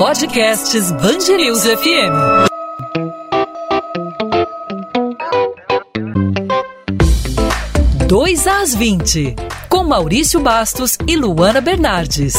Podcasts Bangerils FM. Dois às 20, com Maurício Bastos e Luana Bernardes.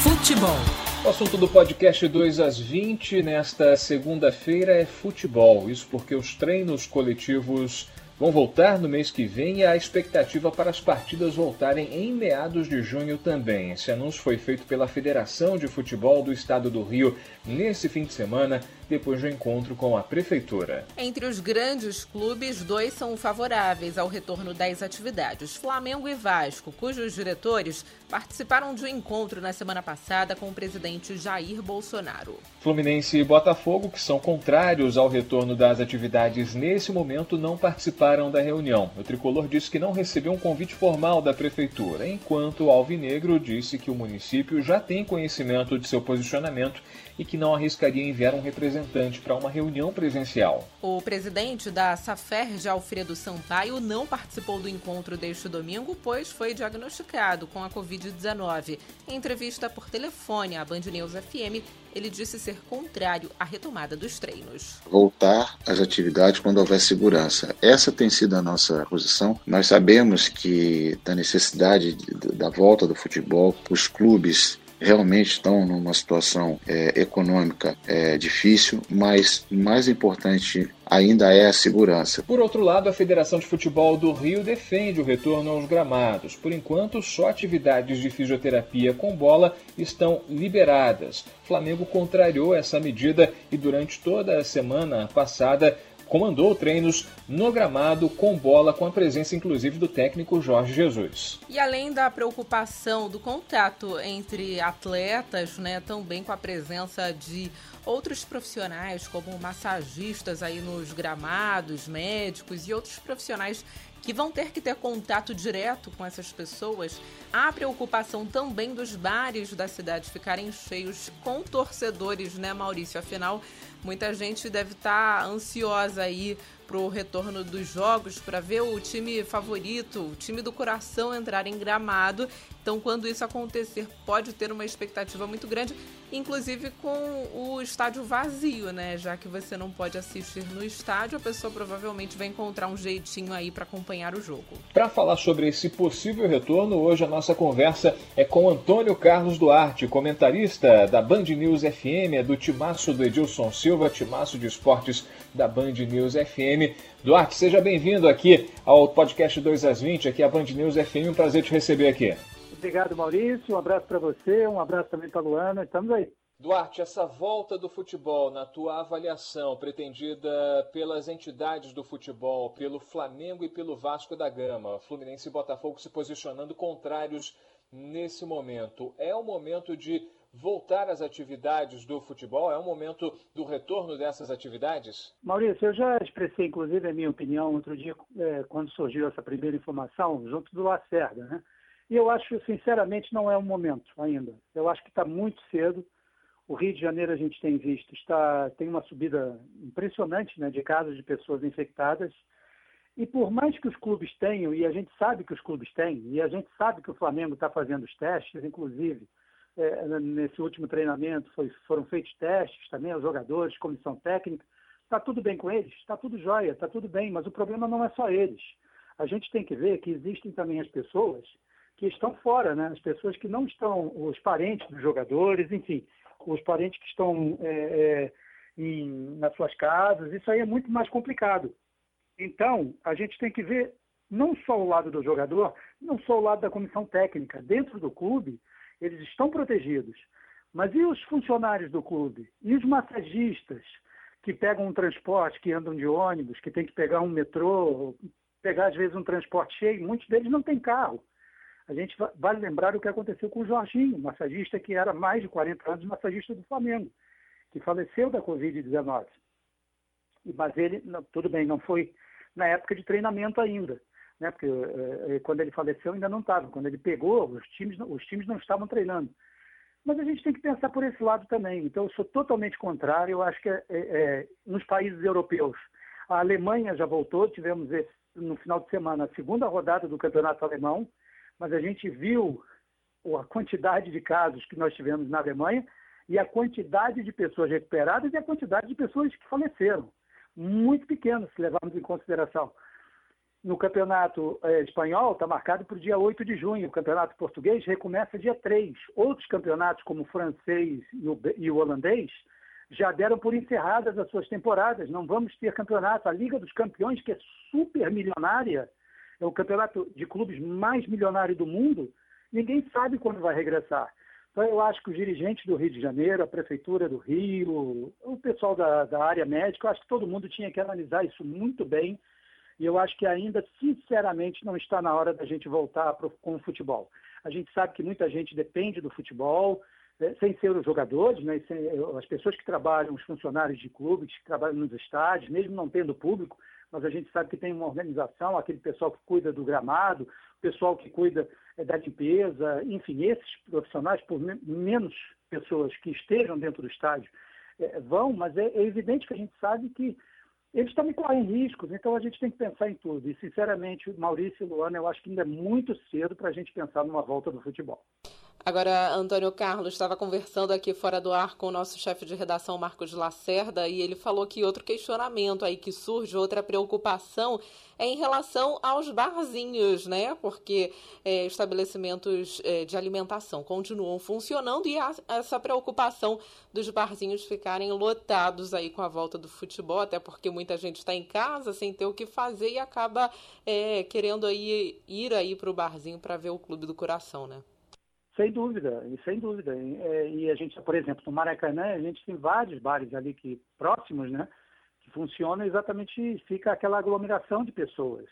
Futebol. O assunto do podcast 2 às 20 nesta segunda-feira é futebol. Isso porque os treinos coletivos vão voltar no mês que vem e a expectativa para as partidas voltarem em meados de junho também. Esse anúncio foi feito pela Federação de Futebol do Estado do Rio nesse fim de semana depois do encontro com a Prefeitura. Entre os grandes clubes, dois são favoráveis ao retorno das atividades: Flamengo e Vasco, cujos diretores participaram de um encontro na semana passada com o presidente Jair Bolsonaro. Fluminense e Botafogo, que são contrários ao retorno das atividades nesse momento, não participaram da reunião. O tricolor disse que não recebeu um convite formal da Prefeitura, enquanto o Alvinegro disse que o município já tem conhecimento de seu posicionamento e que não arriscaria enviar um representante para uma reunião presencial. O presidente da Saferj, Alfredo Sampaio, não participou do encontro deste domingo, pois foi diagnosticado com a Covid-19. Em entrevista por telefone à Band News FM, ele disse ser contrário à retomada dos treinos. Voltar às atividades quando houver segurança. Essa tem sido a nossa posição. Nós sabemos que da necessidade da volta do futebol, os clubes realmente estão numa situação é, econômica é, difícil, mas mais importante ainda é a segurança. Por outro lado, a Federação de Futebol do Rio defende o retorno aos gramados. Por enquanto, só atividades de fisioterapia com bola estão liberadas. Flamengo contrariou essa medida e durante toda a semana passada comandou treinos no gramado com bola, com a presença inclusive do técnico Jorge Jesus. E além da preocupação do contato entre atletas, né, também com a presença de outros profissionais, como massagistas aí nos gramados, médicos e outros profissionais que vão ter que ter contato direto com essas pessoas, há preocupação também dos bares da cidade ficarem cheios com torcedores, né, Maurício? Afinal, muita gente deve estar tá ansiosa aí pro retorno dos jogos para ver o time favorito, o time do coração entrar em gramado. Então, quando isso acontecer, pode ter uma expectativa muito grande, inclusive com o estádio vazio, né? Já que você não pode assistir no estádio, a pessoa provavelmente vai encontrar um jeitinho aí para acompanhar o jogo. Para falar sobre esse possível retorno, hoje a nossa conversa é com Antônio Carlos Duarte, comentarista da Band News FM, é do timaço do Edilson Silva, timaço de esportes da Band News FM. Duarte, seja bem-vindo aqui ao podcast 2 às 20, aqui a Band News FM. Um prazer te receber aqui. Obrigado, Maurício. Um abraço para você, um abraço também para a Luana. Estamos aí. Duarte, essa volta do futebol, na tua avaliação, pretendida pelas entidades do futebol, pelo Flamengo e pelo Vasco da Gama, Fluminense e Botafogo se posicionando contrários nesse momento, é o momento de voltar às atividades do futebol? É o momento do retorno dessas atividades? Maurício, eu já expressei, inclusive, a minha opinião outro dia, é, quando surgiu essa primeira informação, junto do Lacerda, né? E eu acho, sinceramente, não é o momento ainda. Eu acho que está muito cedo. O Rio de Janeiro, a gente tem visto, está, tem uma subida impressionante né, de casos de pessoas infectadas. E por mais que os clubes tenham, e a gente sabe que os clubes têm, e a gente sabe que o Flamengo está fazendo os testes, inclusive, é, nesse último treinamento foi, foram feitos testes também aos jogadores, comissão técnica. Está tudo bem com eles? Está tudo jóia, está tudo bem, mas o problema não é só eles. A gente tem que ver que existem também as pessoas que estão fora, né? as pessoas que não estão, os parentes dos jogadores, enfim, os parentes que estão é, é, em, nas suas casas, isso aí é muito mais complicado. Então, a gente tem que ver não só o lado do jogador, não só o lado da comissão técnica. Dentro do clube, eles estão protegidos. Mas e os funcionários do clube? E os massagistas que pegam um transporte, que andam de ônibus, que tem que pegar um metrô, pegar às vezes um transporte cheio? Muitos deles não têm carro. A gente vale lembrar o que aconteceu com o Jorginho, massagista que era mais de 40 anos massagista do Flamengo, que faleceu da Covid-19. Mas ele, tudo bem, não foi na época de treinamento ainda né? Porque é, quando ele faleceu ainda não estava. Quando ele pegou, os times, os times não estavam treinando. Mas a gente tem que pensar por esse lado também. Então, eu sou totalmente contrário. Eu acho que é, é, nos países europeus, a Alemanha já voltou, tivemos esse, no final de semana a segunda rodada do campeonato alemão, mas a gente viu a quantidade de casos que nós tivemos na Alemanha e a quantidade de pessoas recuperadas e a quantidade de pessoas que faleceram. Muito pequeno, se levarmos em consideração. No campeonato eh, espanhol está marcado para o dia 8 de junho. O campeonato português recomeça dia 3. Outros campeonatos, como o francês e o, e o holandês, já deram por encerradas as suas temporadas. Não vamos ter campeonato. A Liga dos Campeões, que é super milionária, é o campeonato de clubes mais milionário do mundo, ninguém sabe quando vai regressar. Então, eu acho que os dirigentes do Rio de Janeiro, a Prefeitura do Rio, o pessoal da, da área médica, eu acho que todo mundo tinha que analisar isso muito bem. E eu acho que ainda, sinceramente, não está na hora da gente voltar pro, com o futebol. A gente sabe que muita gente depende do futebol, né, sem ser os jogadores, né, sem, as pessoas que trabalham, os funcionários de clubes, que trabalham nos estádios, mesmo não tendo público, mas a gente sabe que tem uma organização, aquele pessoal que cuida do gramado, o pessoal que cuida é, da limpeza, enfim, esses profissionais, por menos pessoas que estejam dentro do estádio, é, vão, mas é, é, evidente que a gente sabe que eles também correm riscos, então a gente tem que pensar em tudo. E, sinceramente, Maurício e Luana, eu acho que ainda é muito cedo para a gente pensar numa volta do futebol. Agora, Antônio Carlos estava conversando aqui fora do ar com o nosso chefe de redação, Marcos Lacerda, e ele falou que outro questionamento aí que surge, outra preocupação, é em relação aos barzinhos, né? Porque é, estabelecimentos é, de alimentação continuam funcionando e há essa preocupação dos barzinhos ficarem lotados aí com a volta do futebol, até porque muita gente está em casa sem ter o que fazer e acaba é, querendo aí ir aí para o barzinho para ver o Clube do Coração, né? Sem dúvida, sem dúvida. É, e a gente, por exemplo, no Maracanã, a gente tem vários bares ali que próximos, né? Que funcionam exatamente, fica aquela aglomeração de pessoas.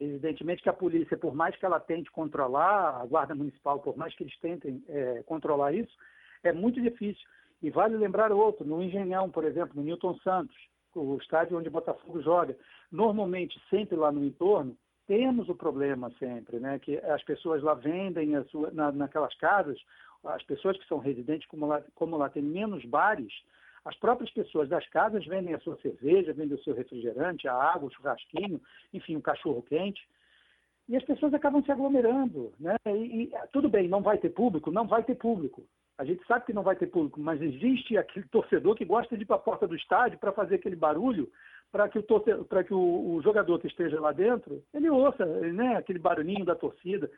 Evidentemente que a polícia, por mais que ela tente controlar, a Guarda Municipal, por mais que eles tentem é, controlar isso, é muito difícil. E vale lembrar outro, no Engenhão, por exemplo, no Newton Santos, o estádio onde o Botafogo joga, normalmente sempre lá no entorno, temos o problema sempre, né? Que as pessoas lá vendem sua, na, naquelas casas, as pessoas que são residentes, como lá, como lá tem menos bares, as próprias pessoas das casas vendem a sua cerveja, vendem o seu refrigerante, a água, o churrasquinho, enfim, o cachorro quente. E as pessoas acabam se aglomerando, né? E, e tudo bem, não vai ter público, não vai ter público. A gente sabe que não vai ter público, mas existe aquele torcedor que gosta de ir para a porta do estádio para fazer aquele barulho para que, o, para que o, o, jogador que esteja lá dentro, ele ouça né, aquele barulhinho da torcida.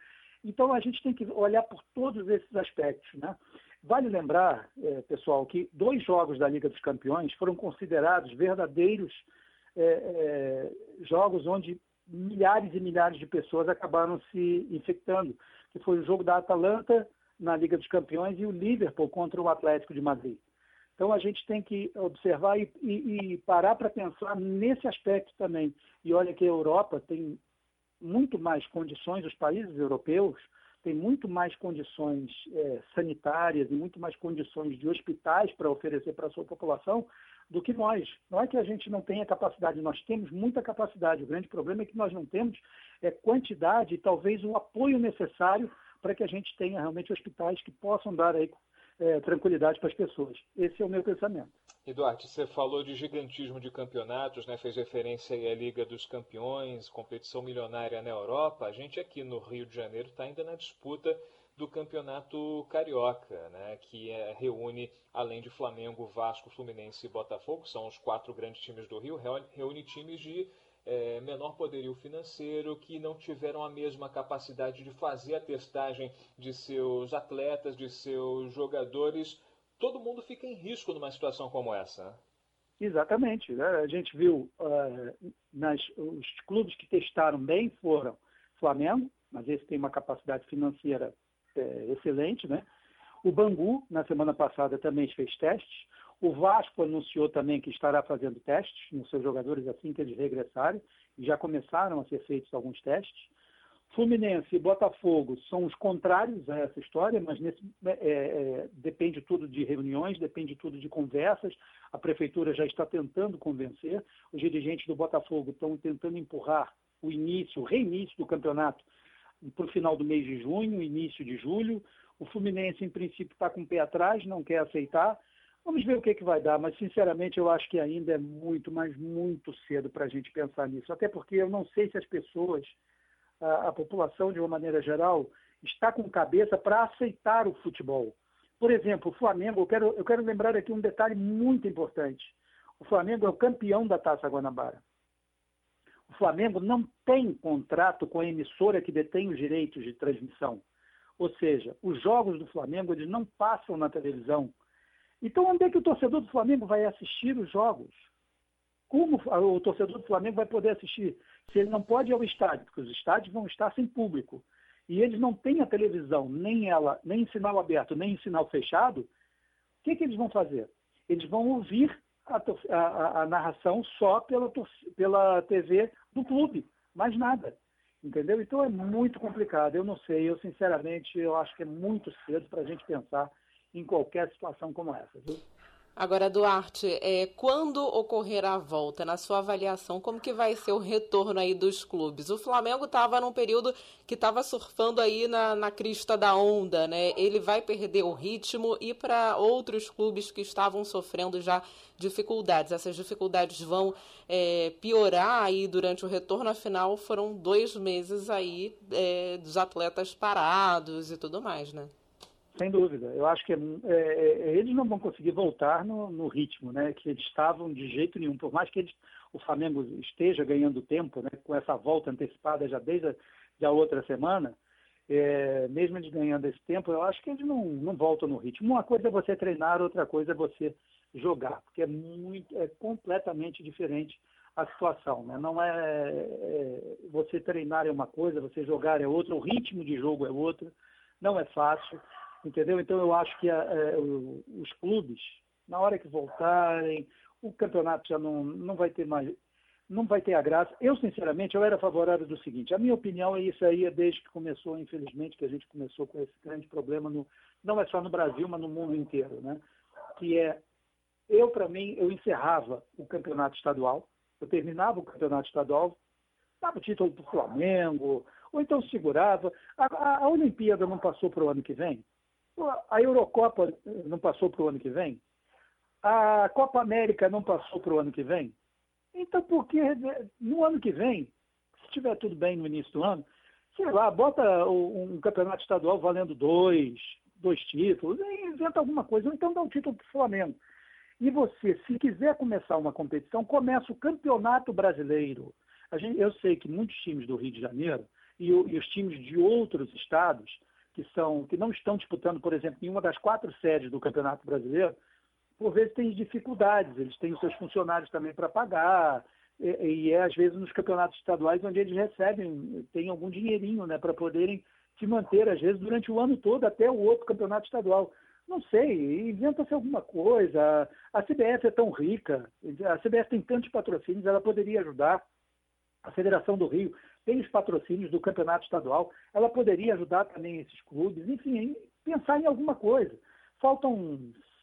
Então a gente tem que olhar por todos esses aspectos. Né? Vale lembrar, é, pessoal, que dois jogos da Liga dos Campeões foram considerados verdadeiros é, é, jogos onde milhares e milhares de pessoas acabaram se infectando, que foi o jogo da Atalanta na Liga dos Campeões e o Liverpool contra o Atlético de Madrid. Então a gente tem que observar e, e, e parar para pensar nesse aspecto também. E olha que a Europa tem muito mais condições, os países europeus têm muito mais condições é, sanitárias e muito mais condições de hospitais para oferecer para a sua população do que nós. Não é que a gente não tenha capacidade, nós temos muita capacidade. O grande problema é que nós não temos é, quantidade e talvez o apoio necessário para que a gente tenha realmente hospitais que possam dar aí é, tranquilidade para as pessoas. Esse é o meu pensamento. Eduardo, você falou de gigantismo de campeonatos, né? fez referência à Liga dos Campeões, competição milionária na Europa. A gente aqui no Rio de Janeiro está ainda na disputa do campeonato carioca, né, que é, reúne, além de Flamengo, Vasco, Fluminense e Botafogo, são os quatro grandes times do Rio, reúne times de é, menor poderio financeiro, que não tiveram a mesma capacidade de fazer a testagem de seus atletas, de seus jogadores. Todo mundo fica em risco numa situação como essa. Né? Exatamente. Né? A gente viu uh, nas, os clubes que testaram bem foram Flamengo, mas esse tem uma capacidade financeira é, excelente, né? O Bangu, na semana passada, também fez testes. O Vasco anunciou também que estará fazendo testes nos seus jogadores assim que eles regressarem, e já começaram a ser feitos alguns testes. Fluminense e Botafogo são os contrários a essa história, mas nesse, é, é, depende tudo de reuniões, depende tudo de conversas. A prefeitura já está tentando convencer, os dirigentes do Botafogo estão tentando empurrar o início, o reinício do campeonato para o final do mês de junho, início de julho. O Fluminense, em princípio, está com o pé atrás, não quer aceitar. Vamos ver o que, que vai dar, mas sinceramente eu acho que ainda é muito, mas muito cedo para a gente pensar nisso. Até porque eu não sei se as pessoas, a, a população de uma maneira geral, está com cabeça para aceitar o futebol. Por exemplo, o Flamengo, eu quero, eu quero lembrar aqui um detalhe muito importante. O Flamengo é o campeão da Taça Guanabara. O Flamengo não tem contrato com a emissora que detém os direitos de transmissão. Ou seja, os jogos do Flamengo eles não passam na televisão. Então, onde é que o torcedor do Flamengo vai assistir os jogos? Como o torcedor do Flamengo vai poder assistir? Se ele não pode ir ao estádio, porque os estádios vão estar sem público, e eles não têm a televisão, nem ela, nem em sinal aberto, nem em sinal fechado, o que, que eles vão fazer? Eles vão ouvir a, a, a narração só pela, pela TV do clube, mais nada. Entendeu? Então é muito complicado. Eu não sei, eu sinceramente eu acho que é muito cedo para a gente pensar em qualquer situação como essa. Viu? Agora, Duarte, é, quando ocorrer a volta, na sua avaliação, como que vai ser o retorno aí dos clubes? O Flamengo estava num período que estava surfando aí na, na crista da onda, né? Ele vai perder o ritmo e para outros clubes que estavam sofrendo já dificuldades. Essas dificuldades vão é, piorar aí durante o retorno, afinal foram dois meses aí é, dos atletas parados e tudo mais, né? Sem dúvida. Eu acho que é, é, é, eles não vão conseguir voltar no, no, ritmo né, que eles estavam de jeito nenhum. Por mais que eles, o Flamengo esteja ganhando tempo né, com essa volta antecipada já desde a outra semana, é, mesmo eles ganhando esse tempo, eu acho que eles não, não voltam no ritmo. Uma coisa é você treinar, outra coisa é você jogar, porque é, muito, é completamente diferente a situação. Né? Não é, é, você treinar é uma coisa, você jogar é outra, o ritmo de jogo é outro, não é fácil entendeu? Então eu acho que a, a, é, os clubes, na hora que voltarem, o campeonato já não, não vai ter mais, não vai ter a graça. Eu, sinceramente, eu era favorável do seguinte, a minha opinião é isso aí, é desde que começou, infelizmente, que a gente começou com esse grande problema, no, não é só no Brasil, mas no mundo inteiro, né? Que é, eu, para mim, eu encerrava o campeonato estadual, eu terminava o campeonato estadual, dava o título para o Flamengo, ou então segurava. A, a, a Olimpíada não passou para o ano que vem? A Eurocopa não passou para o ano que vem? A Copa América não passou para o ano que vem? Então, por que no ano que vem, se estiver tudo bem no início do ano, sei lá, bota um campeonato estadual valendo dois, dois títulos, inventa alguma coisa, ou então dá um título para o Flamengo. E você, se quiser começar uma competição, começa o Campeonato Brasileiro. Gente, eu sei que muitos times do Rio de Janeiro e, e os times de outros estados que, são, que não estão disputando, por exemplo, em uma das quatro sedes do Campeonato Brasileiro, por vezes têm dificuldades, eles têm os seus funcionários também para pagar, e, e, é às vezes nos campeonatos estaduais onde eles recebem, tem algum dinheirinho né, para poderem se manter, às vezes, durante o ano todo, até o outro campeonato estadual. Não sei, inventa-se alguma coisa. A CBF é tão rica, a CBF tem tantos patrocínios, ela poderia ajudar. A Federação do Rio tem os patrocínios do campeonato estadual, ela poderia ajudar também esses clubes, enfim, pensar em alguma coisa. Faltam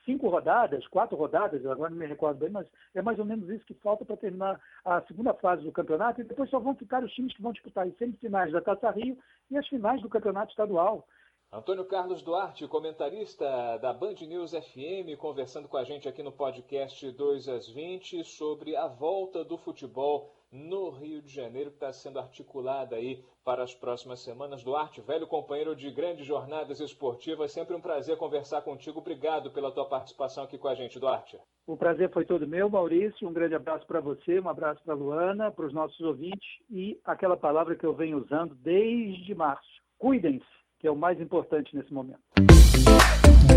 cinco rodadas, quatro rodadas, agora não me recordo bem, mas é mais ou menos isso que falta para terminar a segunda fase do campeonato, e depois só vão ficar os times que vão disputar as semifinais da Taça Rio e as finais do campeonato estadual. Antônio Carlos Duarte, comentarista da Band News FM, conversando com a gente aqui no podcast 2 às 20 sobre a volta do futebol no Rio de Janeiro, que está sendo articulada aí para as próximas semanas. Duarte, velho companheiro de grandes jornadas esportivas, sempre um prazer conversar contigo. Obrigado pela tua participação aqui com a gente, Duarte. O prazer foi todo meu, Maurício. Um grande abraço para você, um abraço para a Luana, para os nossos ouvintes e aquela palavra que eu venho usando desde março. Cuidem-se, que é o mais importante nesse momento.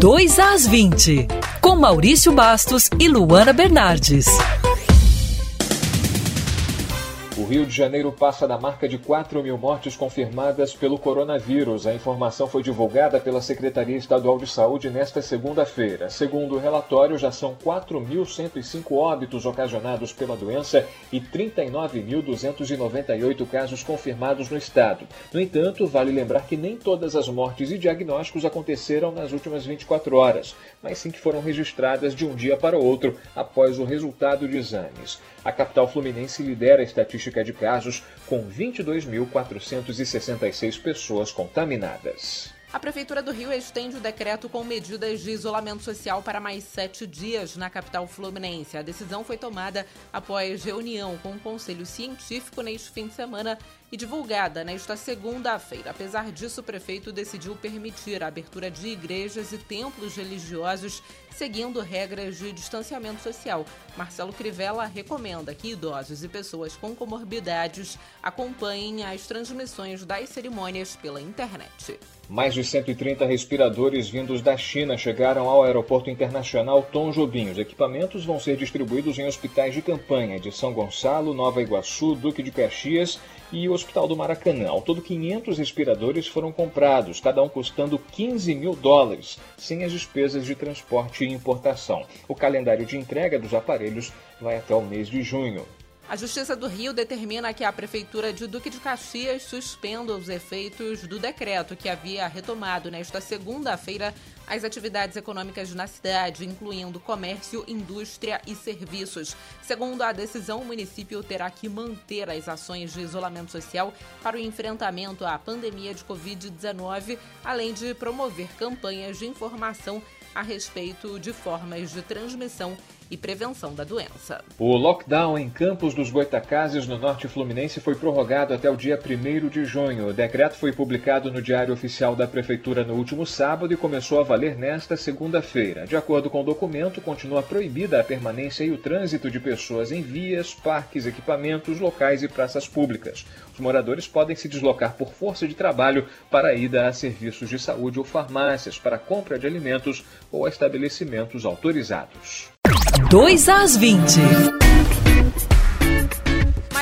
2 às 20, com Maurício Bastos e Luana Bernardes. O Rio de Janeiro passa da marca de 4 mil mortes confirmadas pelo coronavírus. A informação foi divulgada pela Secretaria Estadual de Saúde nesta segunda-feira. Segundo o relatório, já são 4.105 óbitos ocasionados pela doença e 39.298 casos confirmados no estado. No entanto, vale lembrar que nem todas as mortes e diagnósticos aconteceram nas últimas 24 horas, mas sim que foram registradas de um dia para outro após o resultado de exames. A capital fluminense lidera a estatística de casos, com 22.466 pessoas contaminadas. A Prefeitura do Rio estende o decreto com medidas de isolamento social para mais sete dias na capital fluminense. A decisão foi tomada após reunião com o Conselho Científico neste fim de semana e divulgada nesta segunda-feira. Apesar disso, o prefeito decidiu permitir a abertura de igrejas e templos religiosos seguindo regras de distanciamento social. Marcelo Crivella recomenda que idosos e pessoas com comorbidades acompanhem as transmissões das cerimônias pela internet. Mais de 130 respiradores vindos da China chegaram ao Aeroporto Internacional Tom Jobim. Os equipamentos vão ser distribuídos em hospitais de campanha de São Gonçalo, Nova Iguaçu, Duque de Caxias e o Hospital do Maracanã. Ao todo, 500 respiradores foram comprados, cada um custando 15 mil dólares, sem as despesas de transporte e importação. O calendário de entrega dos aparelhos vai até o mês de junho. A Justiça do Rio determina que a Prefeitura de Duque de Caxias suspenda os efeitos do decreto que havia retomado nesta segunda-feira as atividades econômicas na cidade, incluindo comércio, indústria e serviços. Segundo a decisão, o município terá que manter as ações de isolamento social para o enfrentamento à pandemia de Covid-19, além de promover campanhas de informação a respeito de formas de transmissão e prevenção da doença. O lockdown em Campos dos Goitacazes, no norte fluminense, foi prorrogado até o dia 1 de junho. O decreto foi publicado no Diário Oficial da Prefeitura no último sábado e começou a valer nesta segunda-feira. De acordo com o documento, continua proibida a permanência e o trânsito de pessoas em vias, parques, equipamentos, locais e praças públicas. Os moradores podem se deslocar por força de trabalho para a ida a serviços de saúde ou farmácias, para compra de alimentos ou a estabelecimentos autorizados. 2 às 20.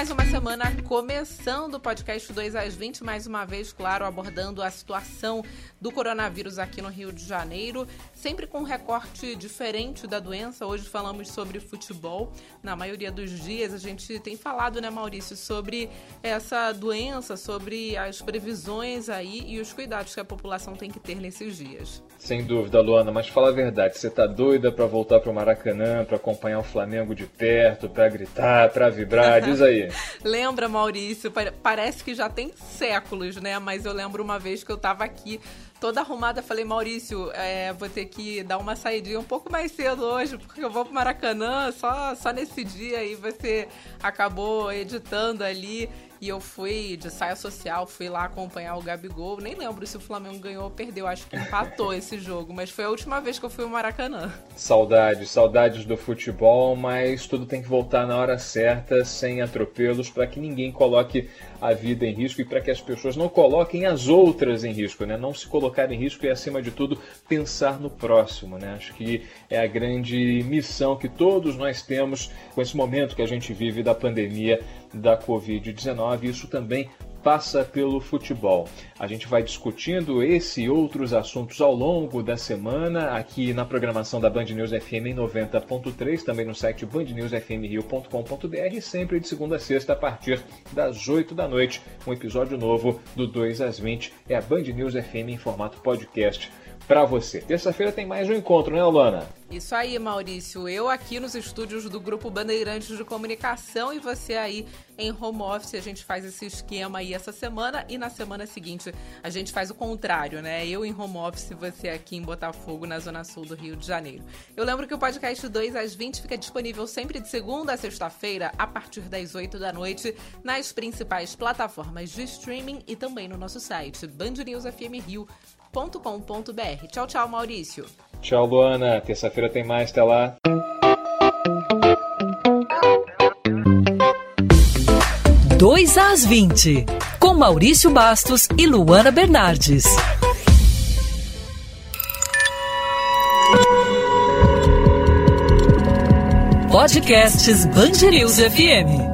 Mais uma semana começando o podcast 2 às 20, mais uma vez, claro, abordando a situação do coronavírus aqui no Rio de Janeiro, sempre com um recorte diferente da doença. Hoje falamos sobre futebol. Na maioria dos dias a gente tem falado, né, Maurício, sobre essa doença, sobre as previsões aí e os cuidados que a população tem que ter nesses dias. Sem dúvida, Luana, mas fala a verdade, você tá doida para voltar pro Maracanã, para acompanhar o Flamengo de perto, para gritar, para vibrar? Diz aí. Lembra, Maurício? Parece que já tem séculos, né? Mas eu lembro uma vez que eu tava aqui toda arrumada, falei, Maurício, é, vou ter que dar uma saidinha um pouco mais cedo hoje, porque eu vou pro Maracanã só, só nesse dia e você acabou editando ali. E eu fui de saia social, fui lá acompanhar o Gabigol. Nem lembro se o Flamengo ganhou ou perdeu, acho que empatou esse jogo, mas foi a última vez que eu fui ao Maracanã. Saudades, saudades do futebol, mas tudo tem que voltar na hora certa, sem atropelos, para que ninguém coloque a vida em risco e para que as pessoas não coloquem as outras em risco, né? Não se colocar em risco e, acima de tudo, pensar no próximo, né? Acho que é a grande missão que todos nós temos com esse momento que a gente vive da pandemia da Covid-19. Isso também passa pelo futebol. A gente vai discutindo esse e outros assuntos ao longo da semana aqui na programação da Band News FM em 90.3, também no site bandnewsfmrio.com.br, sempre de segunda a sexta a partir das 8 da noite. Um episódio novo do 2 às 20 é a Band News FM em formato podcast para você. Terça-feira tem mais um encontro, né, Alana? Isso aí, Maurício. Eu aqui nos estúdios do Grupo Bandeirantes de Comunicação e você aí em home office. A gente faz esse esquema aí essa semana e na semana seguinte a gente faz o contrário, né? Eu em home office você aqui em Botafogo, na Zona Sul do Rio de Janeiro. Eu lembro que o podcast 2 às 20 fica disponível sempre de segunda a sexta-feira, a partir das 8 da noite, nas principais plataformas de streaming e também no nosso site, bandnewsfmrio.com.br. Tchau, tchau, Maurício. Tchau, Luana. Terça-feira tem mais. Até lá. Dois às 20, com Maurício Bastos e Luana Bernardes. Podcasts Bangerils FM.